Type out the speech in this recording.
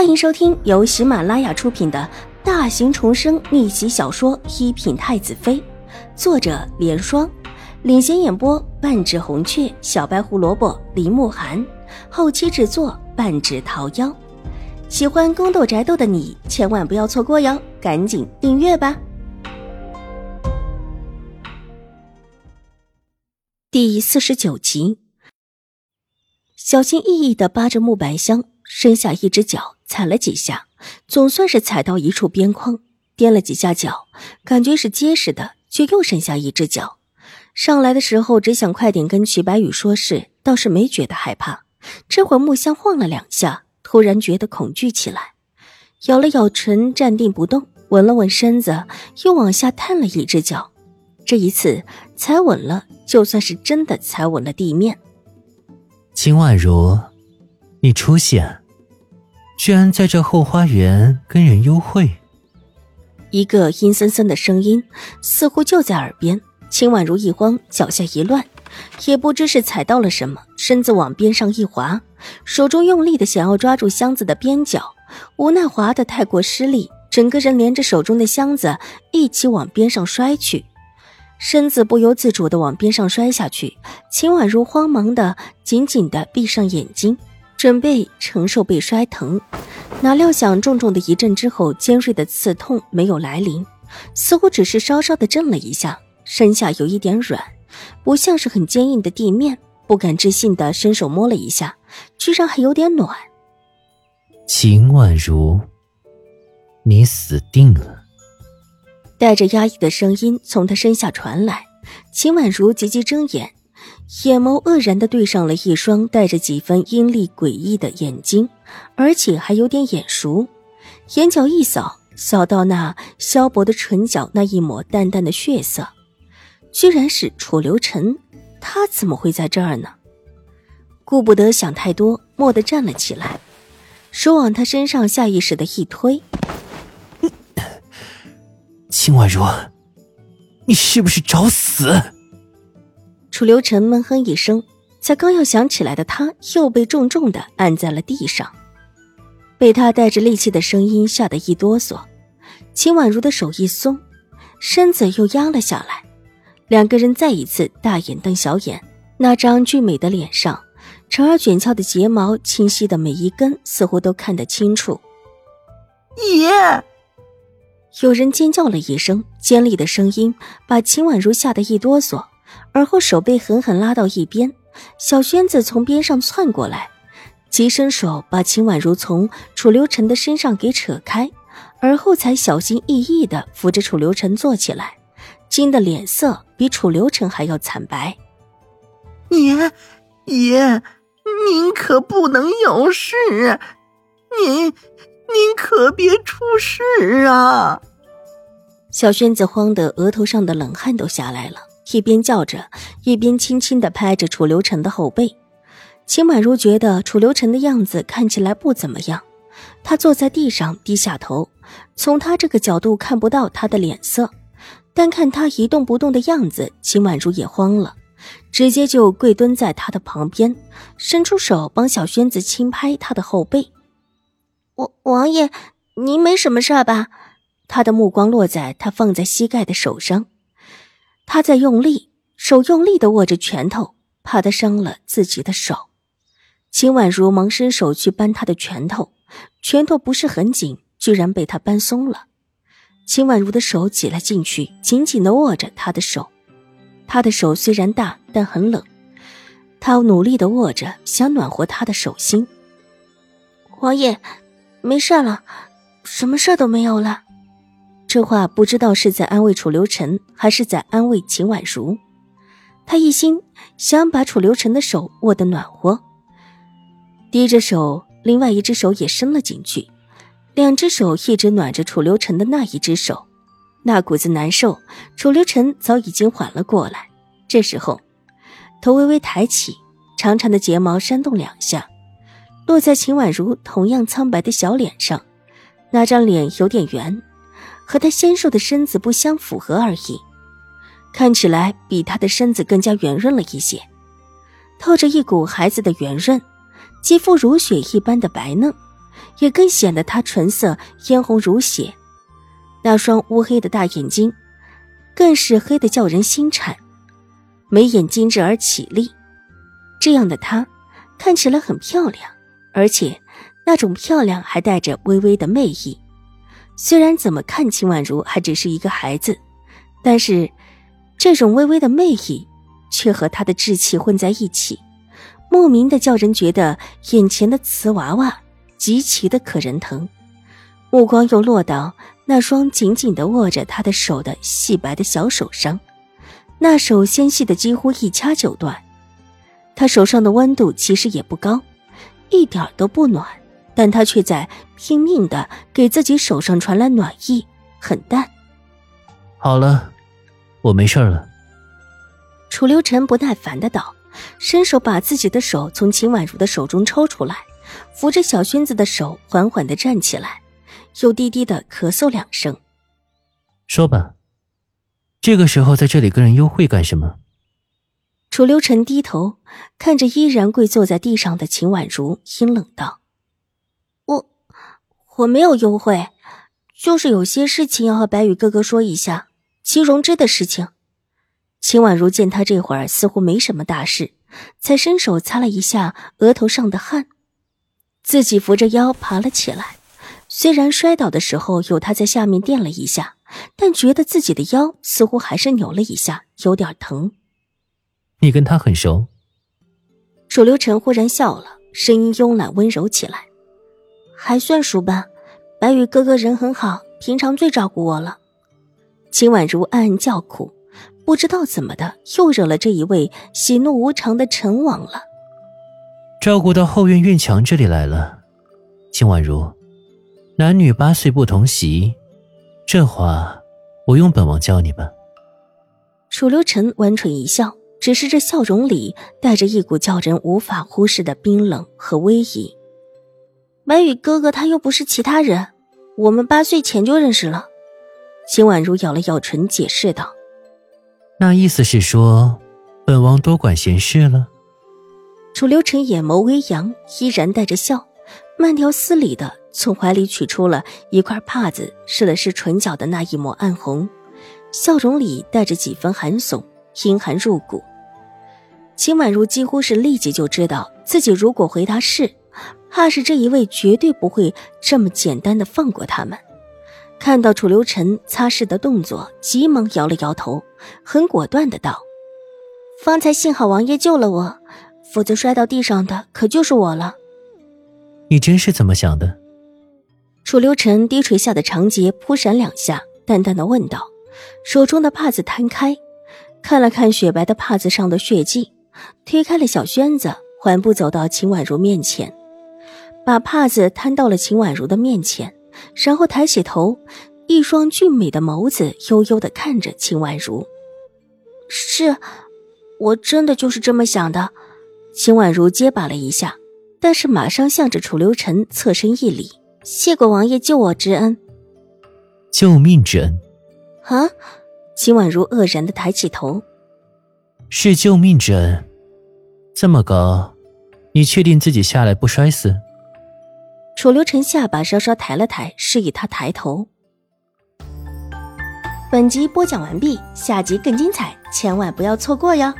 欢迎收听由喜马拉雅出品的大型重生逆袭小说《一品太子妃》，作者：莲霜，领衔演播：半指红雀、小白胡萝卜、林慕寒，后期制作：半指桃夭。喜欢宫斗宅斗的你千万不要错过哟，赶紧订阅吧！第四十九集，小心翼翼的扒着木板箱。伸下一只脚，踩了几下，总算是踩到一处边框，踮了几下脚，感觉是结实的，却又伸下一只脚。上来的时候只想快点跟曲白羽说事，倒是没觉得害怕。这会木箱晃了两下，突然觉得恐惧起来，咬了咬唇，站定不动，稳了稳身子，又往下探了一只脚。这一次踩稳了，就算是真的踩稳了地面。秦婉如，你出现。居然在这后花园跟人幽会。一个阴森森的声音似乎就在耳边。秦婉如一慌，脚下一乱，也不知是踩到了什么，身子往边上一滑，手中用力的想要抓住箱子的边角，无奈滑的太过失力，整个人连着手中的箱子一起往边上摔去，身子不由自主的往边上摔下去。秦婉如慌忙的紧紧的闭上眼睛。准备承受被摔疼，哪料想重重的一震之后，尖锐的刺痛没有来临，似乎只是稍稍的震了一下，身下有一点软，不像是很坚硬的地面。不敢置信的伸手摸了一下，居然还有点暖。秦婉如，你死定了！带着压抑的声音从他身下传来。秦婉如急急睁眼。眼眸愕然的对上了一双带着几分阴厉诡异的眼睛，而且还有点眼熟。眼角一扫，扫到那萧薄的唇角那一抹淡淡的血色，居然是楚留臣。他怎么会在这儿呢？顾不得想太多，蓦地站了起来，手往他身上下意识的一推：“ 秦婉如，你是不是找死？”楚留臣闷哼一声，才刚要想起来的他，又被重重的按在了地上，被他带着戾气的声音吓得一哆嗦。秦婉如的手一松，身子又压了下来，两个人再一次大眼瞪小眼。那张俊美的脸上，长而卷翘的睫毛，清晰的每一根，似乎都看得清楚。爷！有人尖叫了一声，尖利的声音把秦婉如吓得一哆嗦。而后手被狠狠拉到一边，小轩子从边上窜过来，急伸手把秦婉如从楚留臣的身上给扯开，而后才小心翼翼的扶着楚留臣坐起来，惊的脸色比楚留臣还要惨白。爷，爷，您可不能有事，您，您可别出事啊！小轩子慌得额头上的冷汗都下来了。一边叫着，一边轻轻的拍着楚留臣的后背。秦婉如觉得楚留臣的样子看起来不怎么样，他坐在地上低下头，从他这个角度看不到他的脸色，但看他一动不动的样子，秦婉如也慌了，直接就跪蹲在他的旁边，伸出手帮小轩子轻拍他的后背。王王爷，您没什么事吧？他的目光落在他放在膝盖的手上。他在用力，手用力的握着拳头，怕他伤了自己的手。秦婉如忙伸手去扳他的拳头，拳头不是很紧，居然被他扳松了。秦婉如的手挤了进去，紧紧的握着他的手。他的手虽然大，但很冷。他努力的握着，想暖和他的手心。王爷，没事了，什么事都没有了。这话不知道是在安慰楚留臣，还是在安慰秦婉如。他一心想把楚留臣的手握得暖和，低着手，另外一只手也伸了进去，两只手一直暖着楚留臣的那一只手。那股子难受，楚留臣早已经缓了过来。这时候，头微微抬起，长长的睫毛扇动两下，落在秦婉如同样苍白的小脸上。那张脸有点圆。和他纤瘦的身子不相符合而已，看起来比他的身子更加圆润了一些，透着一股孩子的圆润，肌肤如雪一般的白嫩，也更显得她唇色嫣红如血，那双乌黑的大眼睛，更是黑的叫人心颤，眉眼精致而绮丽，这样的她看起来很漂亮，而且那种漂亮还带着微微的媚意。虽然怎么看秦婉如还只是一个孩子，但是这种微微的媚意，却和她的稚气混在一起，莫名的叫人觉得眼前的瓷娃娃。极其的可人疼，目光又落到那双紧紧的握着他的手的细白的小手上，那手纤细的几乎一掐就断。他手上的温度其实也不高，一点都不暖，但他却在拼命的给自己手上传来暖意，很淡。好了，我没事了。楚留臣不耐烦的道，伸手把自己的手从秦婉如的手中抽出来。扶着小轩子的手，缓缓的站起来，又低低的咳嗽两声。说吧，这个时候在这里跟人幽会干什么？楚留臣低头看着依然跪坐在地上的秦婉如，阴冷道：“我我没有优惠，就是有些事情要和白羽哥哥说一下齐荣之的事情。”秦婉如见他这会儿似乎没什么大事，才伸手擦了一下额头上的汗。自己扶着腰爬了起来，虽然摔倒的时候有他在下面垫了一下，但觉得自己的腰似乎还是扭了一下，有点疼。你跟他很熟？楚留臣忽然笑了，声音慵懒温柔起来：“还算熟吧，白羽哥哥人很好，平常最照顾我了。”秦婉如暗暗叫苦，不知道怎么的又惹了这一位喜怒无常的陈王了。照顾到后院院墙这里来了，秦婉如，男女八岁不同席，这话我用本王教你吧。楚留臣弯唇一笑，只是这笑容里带着一股叫人无法忽视的冰冷和威仪。白羽哥哥他又不是其他人，我们八岁前就认识了。秦婉如咬了咬唇，解释道：“那意思是说，本王多管闲事了。”楚留臣眼眸微扬，依然带着笑，慢条斯理的从怀里取出了一块帕子，试了试唇角的那一抹暗红，笑容里带着几分寒悚，阴寒入骨。秦婉如几乎是立即就知道，自己如果回答是，怕是这一位绝对不会这么简单的放过他们。看到楚留臣擦拭的动作，急忙摇了摇头，很果断的道：“方才幸好王爷救了我。”否则摔到地上的可就是我了。你真是怎么想的？楚留臣低垂下的长睫扑闪两下，淡淡的问道，手中的帕子摊开，看了看雪白的帕子上的血迹，推开了小轩子，缓步走到秦婉如面前，把帕子摊到了秦婉如的面前，然后抬起头，一双俊美的眸子悠悠的看着秦婉如。是，我真的就是这么想的。秦婉如结巴了一下，但是马上向着楚留臣侧身一礼：“谢过王爷救我之恩。”救命之恩？啊！秦婉如愕然的抬起头：“是救命之恩？这么高，你确定自己下来不摔死？”楚留臣下巴稍稍抬了抬，示意他抬头。本集播讲完毕，下集更精彩，千万不要错过哟！